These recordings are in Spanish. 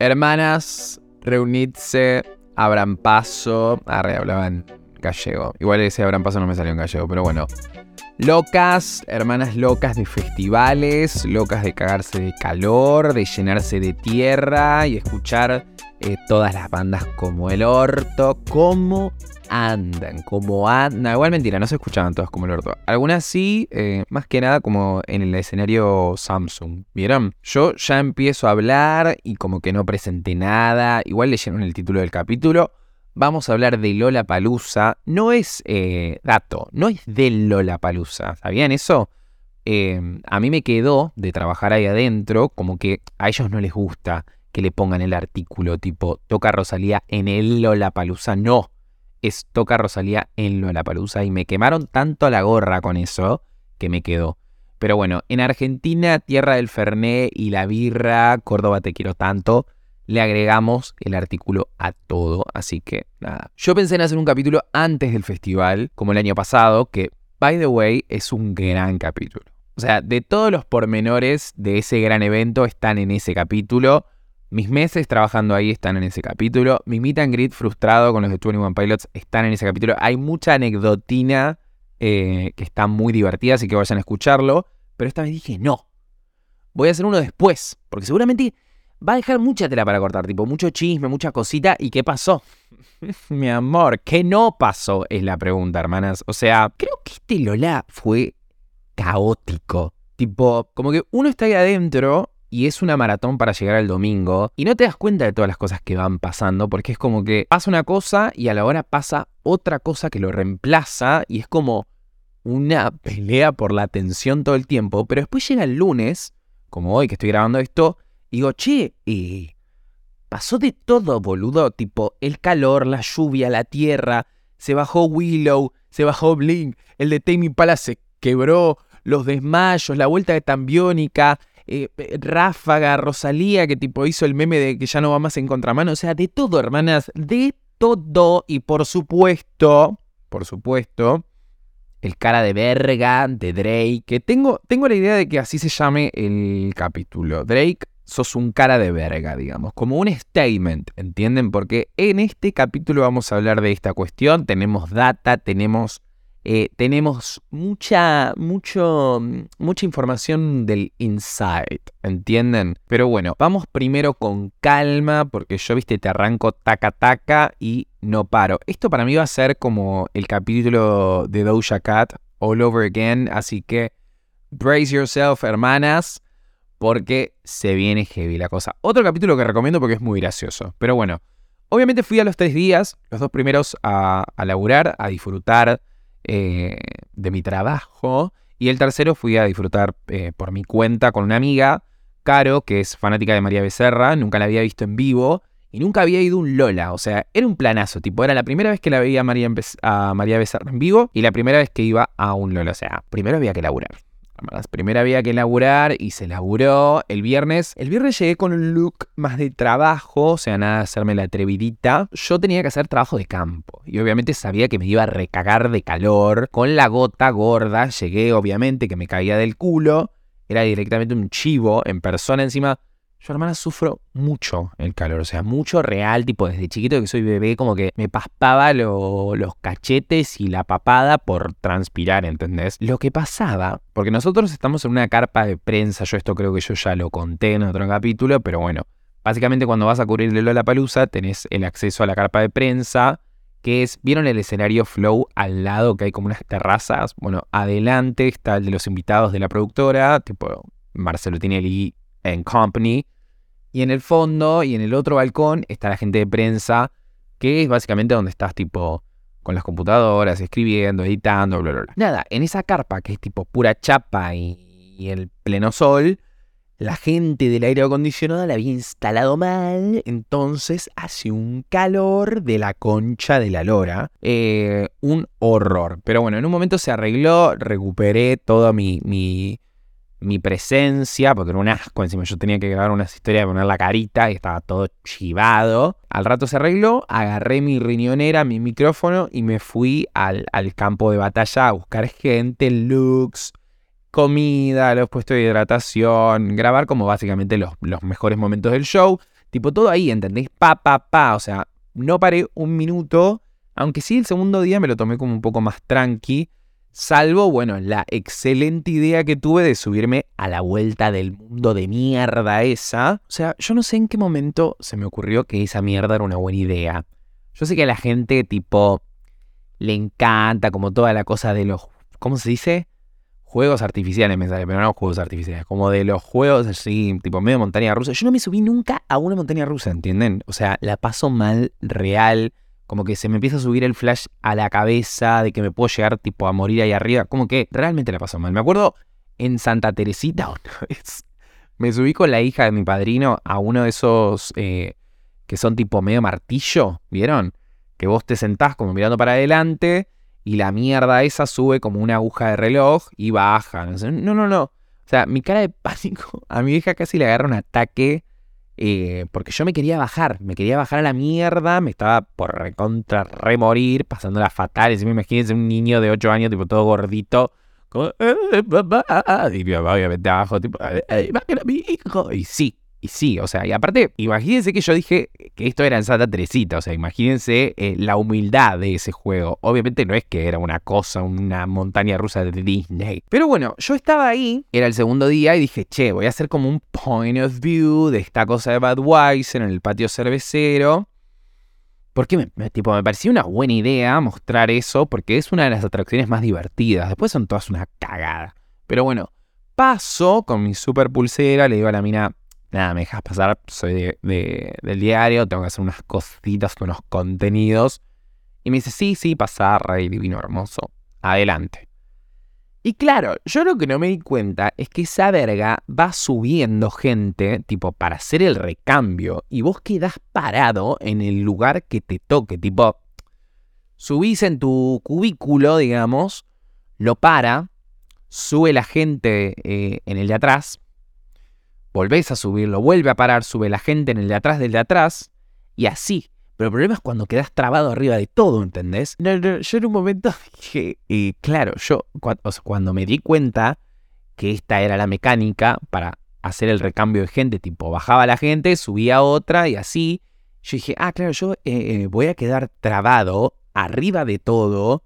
Hermanas, reunidse, abran paso. Arre, hablaban gallego. Igual ese abran paso no me salió en gallego, pero bueno. Locas, hermanas locas de festivales, locas de cagarse de calor, de llenarse de tierra y escuchar eh, todas las bandas como el orto. ¿Cómo andan? ¿Cómo andan? igual mentira, no se escuchaban todas como el orto. Algunas sí, eh, más que nada como en el escenario Samsung. ¿Vieron? Yo ya empiezo a hablar y como que no presenté nada. Igual leyeron el título del capítulo vamos a hablar de Lola Palusa. No es eh, dato, no es de Lola Palusa. ¿Sabían eso? A mí me quedó de trabajar ahí adentro, como que a ellos no les gusta que le pongan el artículo tipo toca Rosalía en el Lola Palusa. No, es toca Rosalía en Lola Palusa. Y me quemaron tanto la gorra con eso que me quedó. Pero bueno, en Argentina, tierra del Ferné y la birra, Córdoba te quiero tanto le agregamos el artículo a todo, así que nada. Yo pensé en hacer un capítulo antes del festival, como el año pasado, que, by the way, es un gran capítulo. O sea, de todos los pormenores de ese gran evento están en ese capítulo. Mis meses trabajando ahí están en ese capítulo. Mi meet and greet frustrado con los de 21 Pilots están en ese capítulo. Hay mucha anecdotina eh, que está muy divertida, así que vayan a escucharlo. Pero esta vez dije, no. Voy a hacer uno después, porque seguramente va a dejar mucha tela para cortar, tipo, mucho chisme, mucha cosita. ¿Y qué pasó? Mi amor, ¿qué no pasó? Es la pregunta, hermanas. O sea, creo que este Lola fue caótico. Tipo, como que uno está ahí adentro y es una maratón para llegar al domingo y no te das cuenta de todas las cosas que van pasando porque es como que pasa una cosa y a la hora pasa otra cosa que lo reemplaza y es como una pelea por la atención todo el tiempo, pero después llega el lunes, como hoy que estoy grabando esto, digo, che, y pasó de todo, boludo. Tipo, el calor, la lluvia, la tierra. Se bajó Willow, se bajó Blink. El de Tammy Pala se quebró. Los desmayos, la vuelta de Tambiónica. Eh, Ráfaga, Rosalía, que tipo hizo el meme de que ya no va más en contramano. O sea, de todo, hermanas. De todo. Y por supuesto, por supuesto, el cara de verga de Drake. Que tengo, tengo la idea de que así se llame el capítulo. Drake sos un cara de verga, digamos, como un statement, ¿entienden? Porque en este capítulo vamos a hablar de esta cuestión, tenemos data, tenemos, eh, tenemos mucha, mucho, mucha información del inside, ¿entienden? Pero bueno, vamos primero con calma, porque yo, viste, te arranco taca taca y no paro. Esto para mí va a ser como el capítulo de Doja Cat, all over again, así que brace yourself, hermanas porque se viene heavy la cosa. Otro capítulo que recomiendo porque es muy gracioso. Pero bueno, obviamente fui a los tres días, los dos primeros a, a laburar, a disfrutar eh, de mi trabajo. Y el tercero fui a disfrutar eh, por mi cuenta con una amiga, Caro, que es fanática de María Becerra, nunca la había visto en vivo. Y nunca había ido un Lola, o sea, era un planazo, tipo, era la primera vez que la veía María, a María Becerra en vivo y la primera vez que iba a un Lola, o sea, primero había que laburar. Primero había que laburar y se laburó el viernes. El viernes llegué con un look más de trabajo, o sea, nada de hacerme la atrevidita. Yo tenía que hacer trabajo de campo y obviamente sabía que me iba a recagar de calor. Con la gota gorda llegué, obviamente, que me caía del culo. Era directamente un chivo en persona encima. Yo, hermana, sufro mucho el calor, o sea, mucho real, tipo desde chiquito que soy bebé, como que me paspaba los cachetes y la papada por transpirar, ¿entendés? Lo que pasaba, porque nosotros estamos en una carpa de prensa, yo esto creo que yo ya lo conté en otro capítulo, pero bueno, básicamente cuando vas a cubrir la palusa tenés el acceso a la carpa de prensa, que es, ¿vieron el escenario Flow al lado que hay como unas terrazas? Bueno, adelante está el de los invitados de la productora, tipo Marcelo Tinelli en Company. Y en el fondo y en el otro balcón está la gente de prensa, que es básicamente donde estás tipo con las computadoras, escribiendo, editando, bla, bla, bla. Nada, en esa carpa que es tipo pura chapa y, el pleno sol, la gente del aire acondicionado la había instalado mal, entonces hace un calor de la concha de la lora. Eh, un horror. Pero bueno, en un momento se arregló, recuperé toda mi, mi presencia, porque era un asco, encima yo tenía que grabar unas historias de poner la carita y estaba todo chivado. Al rato se arregló, agarré mi riñonera, mi micrófono y me fui al, campo de batalla a buscar gente, looks, comida, los puestos de hidratación, grabar como básicamente los, los mejores momentos del show. Tipo, todo ahí, ¿entendés? Pa, pa, pa. O sea, no paré un minuto. Aunque sí, el segundo día me lo tomé como un poco más tranqui. Salvo, bueno, la excelente idea que tuve de subirme a la vuelta del mundo de mierda esa. O sea, yo no sé en qué momento se me ocurrió que esa mierda era una buena idea. Yo sé que a la gente, tipo, le encanta como toda la cosa de los... ¿Cómo se dice? Juegos artificiales me sale, pero no juegos artificiales. Como de los juegos así, tipo medio montaña rusa. Yo no me subí nunca a una montaña rusa, ¿entienden? O sea, la paso mal, real. Como que se me empieza a subir el flash a la cabeza de que me puedo llegar tipo a morir ahí arriba. Como que realmente la paso mal. Me acuerdo en Santa Teresita una vez. Me subí con la hija de mi padrino a uno de esos eh, que son tipo medio martillo, ¿vieron? Que vos te sentás como mirando para adelante y la mierda esa sube como una aguja de reloj y baja. No, no, no. O sea, mi cara de pánico, a mi hija casi le agarra un ataque eh, porque yo me quería bajar, me quería bajar a la mierda, me estaba por recontra remorir, pasándola fatal. me imagínense un niño de 8 años, tipo todo gordito, como, eh, y obviamente abajo, tipo, mi hijo. Y sí, y sí, o sea, y aparte, imagínense que yo dije que esto era en Santa Teresita, o sea, imagínense eh, la humildad de ese juego. Obviamente no es que era una cosa, una montaña rusa de Disney. Pero bueno, yo estaba ahí, era el segundo día, y dije, che, voy a hacer como un point of view de esta cosa de Budweiser en el patio cervecero. Porque me, tipo, me parecía una buena idea mostrar eso, porque es una de las atracciones más divertidas. Después son todas una cagada. Pero bueno, paso con mi super pulsera, le digo a la mina, nada, me dejas pasar, soy de, del diario, tengo que hacer unas cositas con unos contenidos. Y me dice, sí, sí, pasar, rey divino hermoso, adelante. Y claro, yo lo que no me di cuenta es que esa verga va subiendo gente, tipo, para hacer el recambio, y vos quedás parado en el lugar que te toque, tipo, subís en tu cubículo, digamos, lo para, sube la gente eh, en el de atrás, volvés a subirlo, vuelve a parar, sube la gente en el de atrás del de atrás, y así. Pero el problema es cuando quedas trabado arriba de todo, ¿entendés? yo en un momento dije, claro, yo cuando, me di cuenta que esta era la mecánica para hacer el recambio de gente, tipo bajaba la gente, subía otra y así, yo dije, ah, claro, yo eh, eh, voy a quedar trabado arriba de todo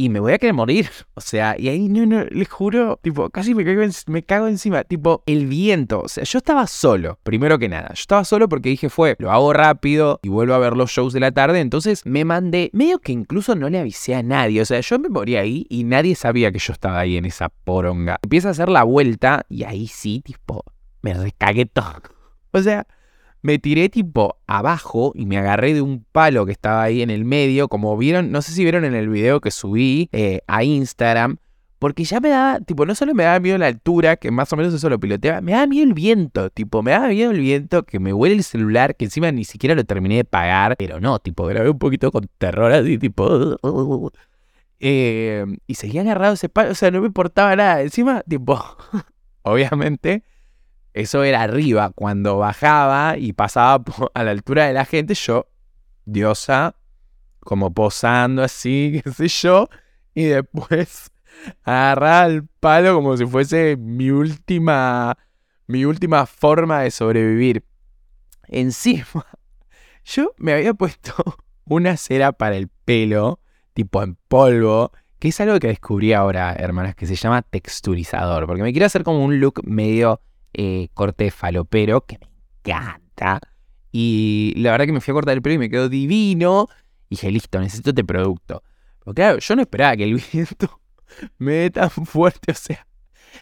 y me voy a querer morir. O sea, y ahí no, no, les juro, tipo, casi me cago, me cago encima. Tipo, el viento. O sea, yo estaba solo, primero que nada. Yo estaba solo porque dije, fue, lo hago rápido y vuelvo a ver los shows de la tarde. Entonces me mandé, medio que incluso no le avisé a nadie. O sea, yo me morí ahí y nadie sabía que yo estaba ahí en esa poronga. Empieza a hacer la vuelta y ahí sí, tipo, me recagué todo. O sea, me tiré tipo abajo y me agarré de un palo que estaba ahí en el medio, como vieron, no sé si vieron en el video que subí eh, a Instagram, porque ya me daba, tipo, no solo me daba miedo la altura, que más o menos eso lo piloteaba, me daba miedo el viento, tipo, me daba miedo el viento, que me huele el celular, que encima ni siquiera lo terminé de pagar, pero no, tipo, grabé un poquito con terror así, tipo... Eh, y seguía agarrado ese palo, o sea, no me importaba nada. Encima, tipo, obviamente, eso era arriba. Cuando bajaba y pasaba a la altura de la gente, yo, diosa, como posando así, qué sé yo, y después agarraba el palo como si fuese mi última, mi última forma de sobrevivir. Encima, yo me había puesto una cera para el pelo, tipo en polvo, que es algo que descubrí ahora, hermanas, que se llama texturizador, porque me quiero hacer como un look medio eh, corte falopero, que me encanta. Y la verdad que me fui a cortar el pelo y me quedó divino. Y dije, listo, necesito este producto. Porque claro, yo no esperaba que el viento me dé tan fuerte, o sea,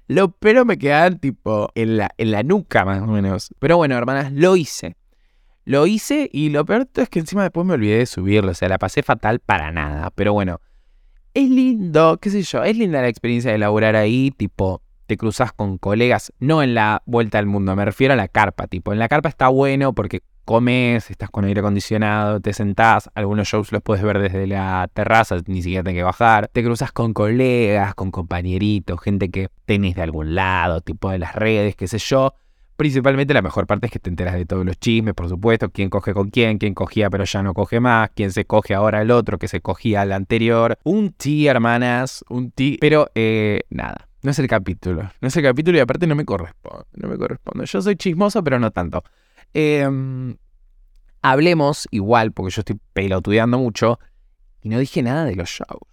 los pelos me quedaban tipo en la, en la nuca más o menos. Pero bueno, hermanas, lo hice. Lo hice y lo peor es que encima después me olvidé de subirlo, o sea, la pasé fatal para nada. Pero bueno, es lindo, qué sé yo, es linda la experiencia de laburar ahí, tipo, te cruzas con colegas, no en la vuelta al mundo, me refiero a la carpa, tipo, en la carpa está bueno porque comes, estás con aire acondicionado, te sentás, algunos shows los puedes ver desde la terraza, ni siquiera tenés que bajar, te cruzas con colegas, con compañeritos, gente que tenés de algún lado, tipo de las redes, qué sé yo. Principalmente la mejor parte es que te enteras de todos los chismes, por supuesto, quién coge con quién, quién cogía pero ya no coge más, quién se coge ahora el otro que se cogía al anterior. Un ti, hermanas, un ti. Pero, eh, nada no es el capítulo. No es el capítulo y aparte no me corresponde. No me corresponde. Yo soy chismoso, pero no tanto. Em, hablemos igual, porque yo estoy pelotudeando mucho, y no dije nada de los shows.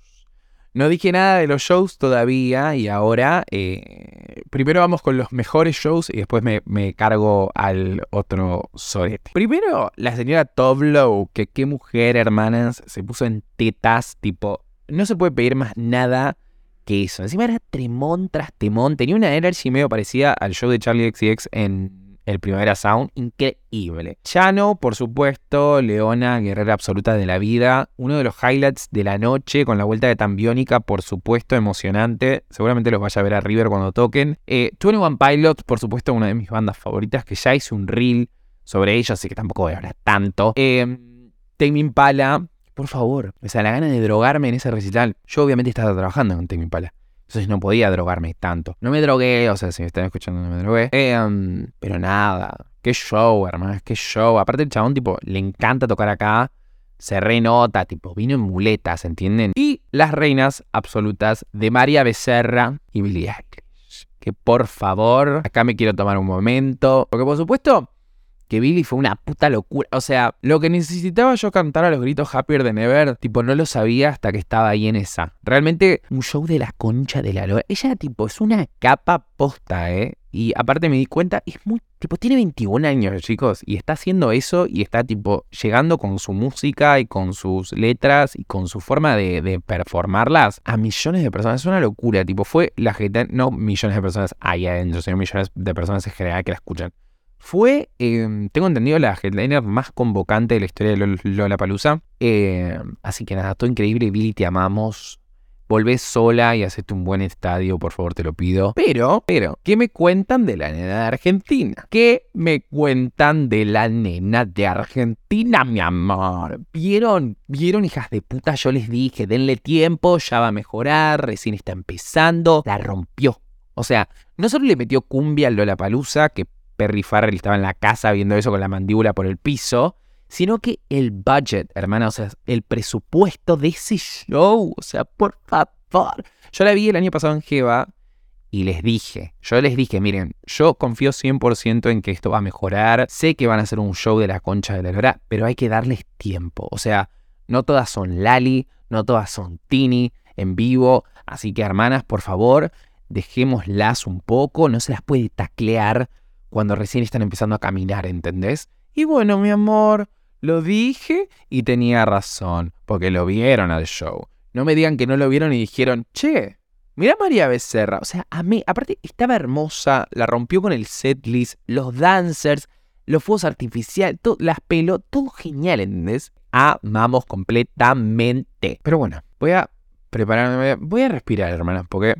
No dije nada de los shows todavía y ahora eh, primero vamos con los mejores shows y después me, me cargo al otro sorete. Primero, la señora Toblow, que qué mujer, hermanas, se puso en tetas, tipo, no se puede pedir más nada que eso. Encima era tremón tras temón, tenía una energy medio parecida al show de Charlie XCX en el Primavera Sound, increíble. Chano, por supuesto, Leona, guerrera absoluta de la vida, uno de los highlights de la noche con la vuelta de Tambiónica, por supuesto, emocionante. Seguramente los vaya a ver a River cuando toquen. Eh, 21 Pilots, por supuesto, una de mis bandas favoritas, que ya hice un reel sobre ellos, así que tampoco voy a hablar tanto. Eh, Tame Impala, por favor, o sea, la gana de drogarme en ese recital. Yo obviamente estaba trabajando con Tame Impala. Entonces no podía drogarme tanto. No me drogué, o sea, si me están escuchando no me drogué. Em, pero nada, qué show, hermano, qué show. Aparte el chabón, tipo, le encanta tocar acá. Se renota, tipo, vino en muletas, ¿entienden? Y las reinas absolutas de María Becerra y Billie Eilish. Que por favor, acá me quiero tomar un momento. Porque por supuesto, que Billy fue una puta locura. O sea, lo que necesitaba yo cantar a los gritos Happier Than Ever, tipo, no lo sabía hasta que estaba ahí en esa. Realmente, un show de la concha de la lora. Ella, tipo, es una capa posta, ¿eh? Y aparte me di cuenta, es muy, tipo, tiene 21 años, chicos, y está haciendo eso y está, tipo, llegando con su música y con sus letras y con su forma de, de performarlas a millones de personas. Es una locura, tipo, fue la gente, no millones de personas ahí adentro, sino millones de personas en general que la escuchan. Fue, em, tengo entendido, la headliner más convocante de la historia de Lola Palusa. Em, así que nada, todo increíble. Billy, te amamos. Volvé sola y hacete un buen estadio, por favor, te lo pido. Pero, pero, ¿qué me cuentan de la nena de Argentina? ¿Qué me cuentan de la nena de Argentina, mi amor? ¿Vieron? ¿Vieron, hijas de puta? Yo les dije, denle tiempo, ya va a mejorar, recién está empezando. La rompió. O sea, no solo le metió cumbia al Lola Palusa, que Perry Farrell estaba en la casa viendo eso con la mandíbula por el piso, sino que el budget, hermana, o sea, el presupuesto de ese show, o sea, por favor. Yo la vi el año pasado en Jeva y les dije, yo les dije, miren, yo confío 100% en que esto va a mejorar, sé que van a hacer un show de la concha de la lora, pero hay que darles tiempo, o sea, no todas son Lali, no todas son Tini en vivo, así que hermanas, por favor, dejémoslas un poco, no se las puede taclear cuando recién están empezando a caminar, ¿entendés? Y bueno, mi amor, lo dije y tenía razón, porque lo vieron al show. No me digan que no lo vieron y dijeron, che, mira María Becerra. O sea, a mí, aparte, estaba hermosa, la rompió con el setlist, los dancers, los fuegos artificiales, las pelos, todo genial, ¿entendés? Amamos completamente. Pero bueno, voy a prepararme, voy a respirar, hermanas, porque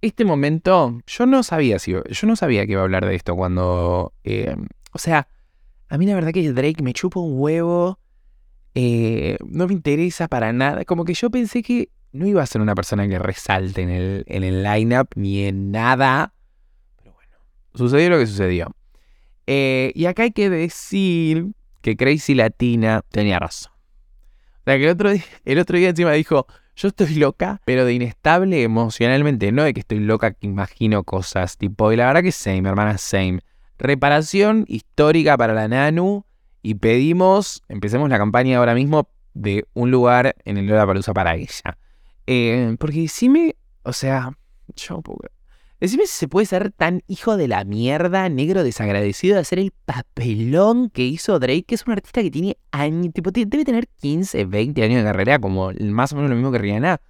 este momento, yo no sabía si, yo no sabía que iba a hablar de esto cuando, eh, o sea, a mí la verdad que Drake me chupa un huevo, eh, no me interesa para nada, como que yo pensé que no iba a ser una persona que resalte en el, en el lineup ni en nada, pero bueno, sucedió lo que sucedió. Eh, y acá hay que decir que Crazy Latina tenía razón. O sea, que el otro, el otro día encima dijo, yo estoy loca, pero de inestable emocionalmente, no de que estoy loca que imagino cosas, tipo, y la verdad que same, hermana, same. Reparación histórica para la Nanu y pedimos, empecemos la campaña ahora mismo de un lugar en el Palusa para ella. Eh, porque si me, o sea, yo Decime si se puede ser tan hijo de la mierda, negro desagradecido de hacer el papelón que hizo Drake, que es un artista que tiene años, tipo, debe tener 15, 20 años de carrera, como más o menos lo mismo que Rihanna.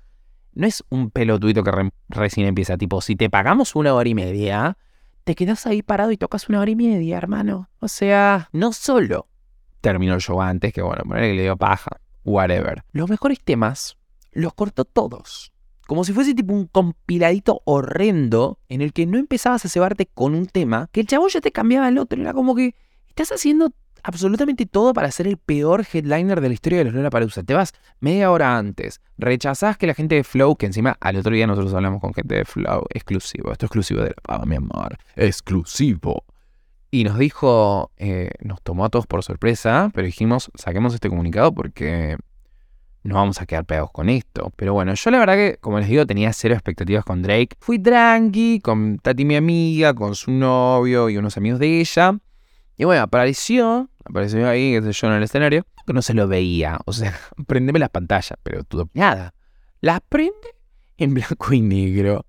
No es un pelotuito que recién empieza, tipo, si te pagamos una hora y media, te quedas ahí parado y tocas una hora y media, hermano. O sea, no solo terminó el show antes, que bueno, poner que le dio paja, whatever. Los mejores temas los cortó todos. Como si fuese tipo un compiladito horrendo en el que no empezabas a cebarte con un tema, que el chavo ya te cambiaba el otro. Era como que estás haciendo absolutamente todo para ser el peor headliner de la historia de los Lola Palusa. Te vas media hora antes, rechazás que la gente de Flow, que encima al otro día nosotros hablamos con gente de Flow, exclusivo, esto es exclusivo de la pava, mi amor, exclusivo. Y nos dijo, eh, nos tomó a todos por sorpresa, pero dijimos, saquemos este comunicado porque no vamos a quedar pegados con esto. Pero bueno, yo la verdad que, como les digo, tenía cero expectativas con Drake. Fui tranqui, con Tati mi amiga, con su novio y unos amigos de ella. Y bueno, apareció, apareció ahí, qué sé yo, en el escenario, que no se lo veía. O sea, prendeme las pantallas, pero todo, nada. Las prende en blanco y negro.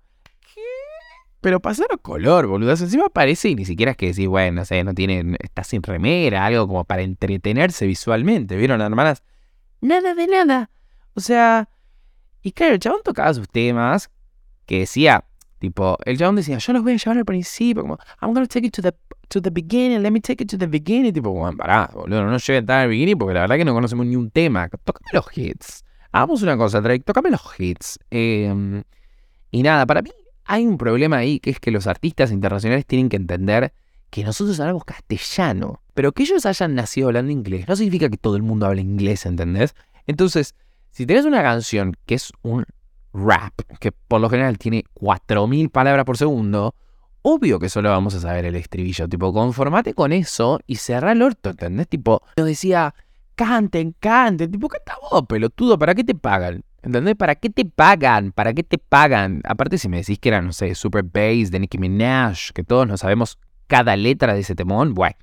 ¿Qué? Pero pasaron color, boludo. Encima aparece y ni siquiera es que decís, bueno, no sé, no tiene, está sin remera, algo como para entretenerse visualmente. ¿Vieron, hermanas? Nada de nada. O sea, y claro, el chabón tocaba sus temas que decía, tipo, el chabón decía, yo los voy a llevar al principio, como, I'm gonna take it to the, to the beginning, let me take it to the beginning. Tipo, bueno, pará, boludo, no lleven tan al beginning porque la verdad que no conocemos ni un tema. Tócame los hits. Hagamos una cosa, Drake, tócame los hits. Em, y nada, para mí hay un problema ahí que es que los artistas internacionales tienen que entender que nosotros hablamos castellano. Pero que ellos hayan nacido hablando inglés no significa que todo el mundo hable inglés, ¿entendés? Entonces, si tenés una canción que es un rap, que por lo general tiene 4.000 palabras por segundo, obvio que solo vamos a saber el estribillo. Tipo, conformate con eso y cerrá el orto, ¿entendés? Tipo, nos decía, canten, canten. Tipo, canta vos, pelotudo, ¿para qué te pagan? ¿Entendés? ¿Para qué te pagan? ¿Para qué te pagan? Aparte, si me decís que era, no sé, Super Bass de Nicki Minaj, que todos no sabemos cada letra de ese temón, bueno.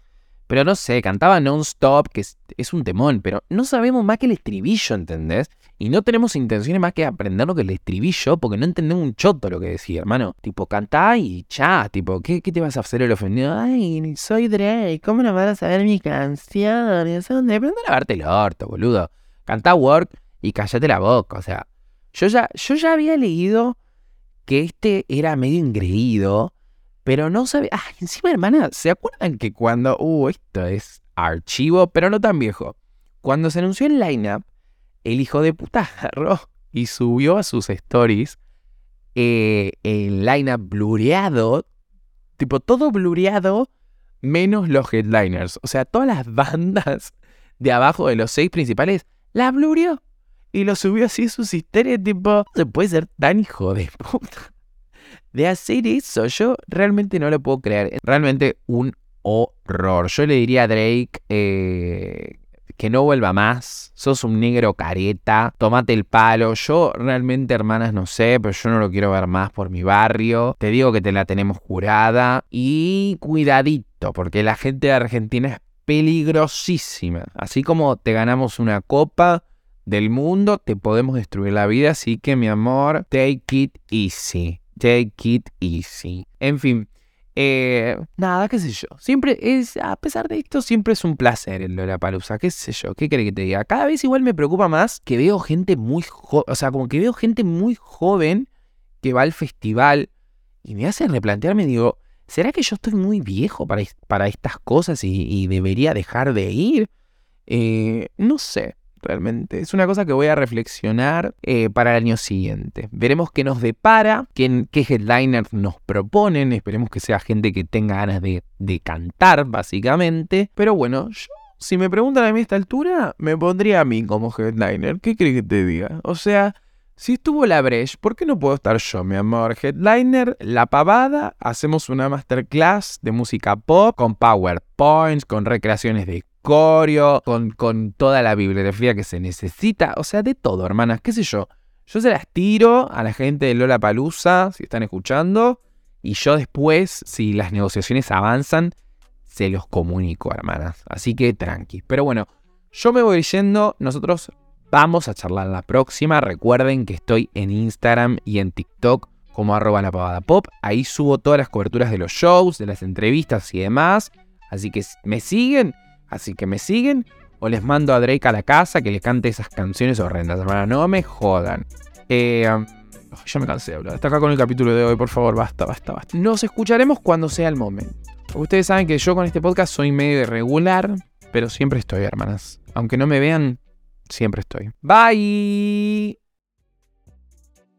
Pero no sé, cantaba non-stop, que es, un temón, pero no sabemos más que el estribillo, ¿entendés? Y no tenemos intenciones más que aprender lo que el estribillo, porque no entendemos un choto lo que decía, hermano. Tipo, cantá y cha, tipo, ¿qué, te vas a hacer el ofendido? Ay, soy Drake, ¿cómo no vas a saber mi canción? ¿Dónde? Aprende a lavarte el orto, boludo. Cantá Work y cállate la boca, o sea. Yo ya, yo ya había leído que este era medio ingreído pero no sabe. Ah, encima, hermana, ¿se acuerdan que cuando. Uh, esto es archivo, pero no tan viejo. Cuando se anunció el lineup, el hijo de puta agarró y subió a sus stories eh, el lineup blureado. Tipo, todo blureado, menos los headliners. O sea, todas las bandas de abajo de los seis principales, la blureó. Y lo subió así a sus historias, tipo, se puede ser tan hijo de puta de hacer eso. Yo realmente no lo puedo creer. Realmente un horror. Yo le diría a Drake eh, que no vuelva más. Sos un negro careta. Tomate el palo. Yo realmente, hermanas, no sé, pero yo no lo quiero ver más por mi barrio. Te digo que te la tenemos jurada. Y cuidadito, porque la gente de Argentina es peligrosísima. Así como te ganamos una copa del mundo, te podemos destruir la vida. Así que, mi amor, take it easy. Take it easy. En fin, eh, nada, qué sé yo. Siempre es, a pesar de esto, siempre es un placer el Lollapalooza. Qué sé yo, qué quiere que te diga. Cada vez igual me preocupa más que veo gente muy joven, o sea, como que veo gente muy joven que va al festival y me hace replantearme, digo, ¿será que yo estoy muy viejo para, para estas cosas y, debería dejar de ir? Eh, no sé realmente. Es una cosa que voy a reflexionar eh, para el año siguiente. Veremos qué nos depara, qué, headliners nos proponen. Esperemos que sea gente que tenga ganas de, cantar, básicamente. Pero bueno, yo si me preguntan a mí a esta altura, me pondría a mí como headliner. ¿Qué crees que te diga? O sea, si estuvo la Breche, ¿por qué no puedo estar yo, mi amor? Headliner, la pavada, hacemos una masterclass de música pop con PowerPoints, con recreaciones de con, con toda la bibliografía que se necesita. O sea, de todo, hermanas, qué sé yo. Yo se las tiro a la gente de Lola Palusa, si están escuchando. Y yo después, si las negociaciones avanzan, se los comunico, hermanas. Así que tranqui. Pero bueno, yo me voy yendo. Nosotros vamos a charlar la próxima. Recuerden que estoy en Instagram y en TikTok como arroba la pavada pop. Ahí subo todas las coberturas de los shows, de las entrevistas y demás. Así que me siguen Así que me siguen o les mando a Drake a la casa que le cante esas canciones horrendas, hermana. No me jodan. Eh, ya me cansé de hablar. Hasta acá con el capítulo de hoy, por favor, basta, basta, basta. Nos escucharemos cuando sea el momento. Ustedes saben que yo con este podcast soy medio irregular, pero siempre estoy, hermanas. Aunque no me vean, siempre estoy. Bye.